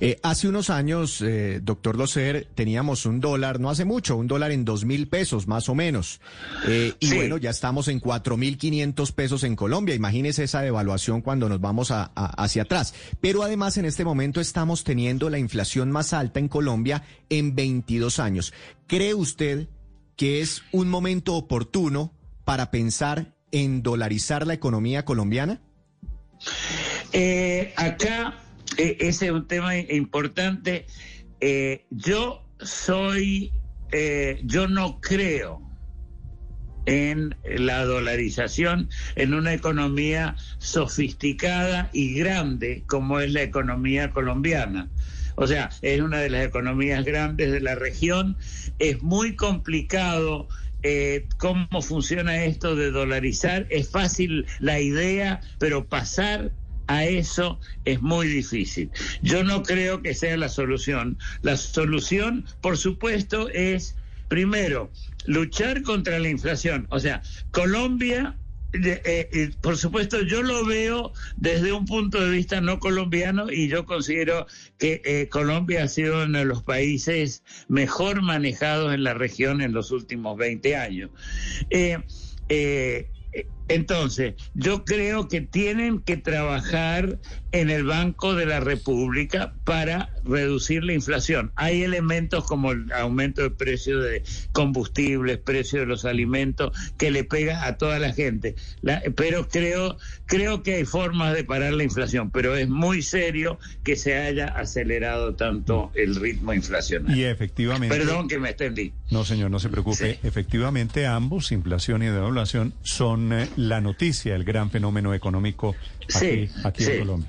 Eh, hace unos años, eh, doctor Locer, teníamos un dólar, no hace mucho, un dólar en dos mil pesos, más o menos. Eh, y Sí. bueno, ya estamos en cuatro mil quinientos pesos en Colombia. Imagínese esa devaluación cuando nos vamos a- a- hacia atrás. Pero además, en este momento estamos teniendo la inflación más alta en Colombia en 22 años. ¿Cree usted que es un momento oportuno para pensar en dolarizar la economía colombiana? Eh, acá ese es un tema importante. Eh, yo soy, eh, yo no creo en la dolarización en una economía sofisticada y grande como es la economía colombiana. O sea, es una de las economías grandes de la región. Es muy complicado eh, cómo funciona esto de dolarizar. Es fácil la idea, pero pasar a eso es muy difícil. Yo no creo que sea la solución. La solución, por supuesto, es, primero, luchar contra la inflación. O sea, Colombia, eh, eh, por supuesto, yo lo veo desde un punto de vista no colombiano y yo considero que eh, Colombia ha sido uno de los países mejor manejados en la región en los últimos 20 años. Entonces, yo creo que tienen que trabajar en el Banco de la República para reducir la inflación. Hay elementos como el aumento del precio de combustibles, precio de los alimentos, que le pega a toda la gente. La- pero creo, creo que hay formas de parar la inflación, pero es muy serio que se haya acelerado tanto el ritmo inflacionario. Y efectivamente. Perdón que me extendí. No, señor, no se preocupe. Sí. Efectivamente, ambos, inflación y devaluación, son eh, la noticia, el gran fenómeno económico aquí, Sí, aquí sí. en Colombia.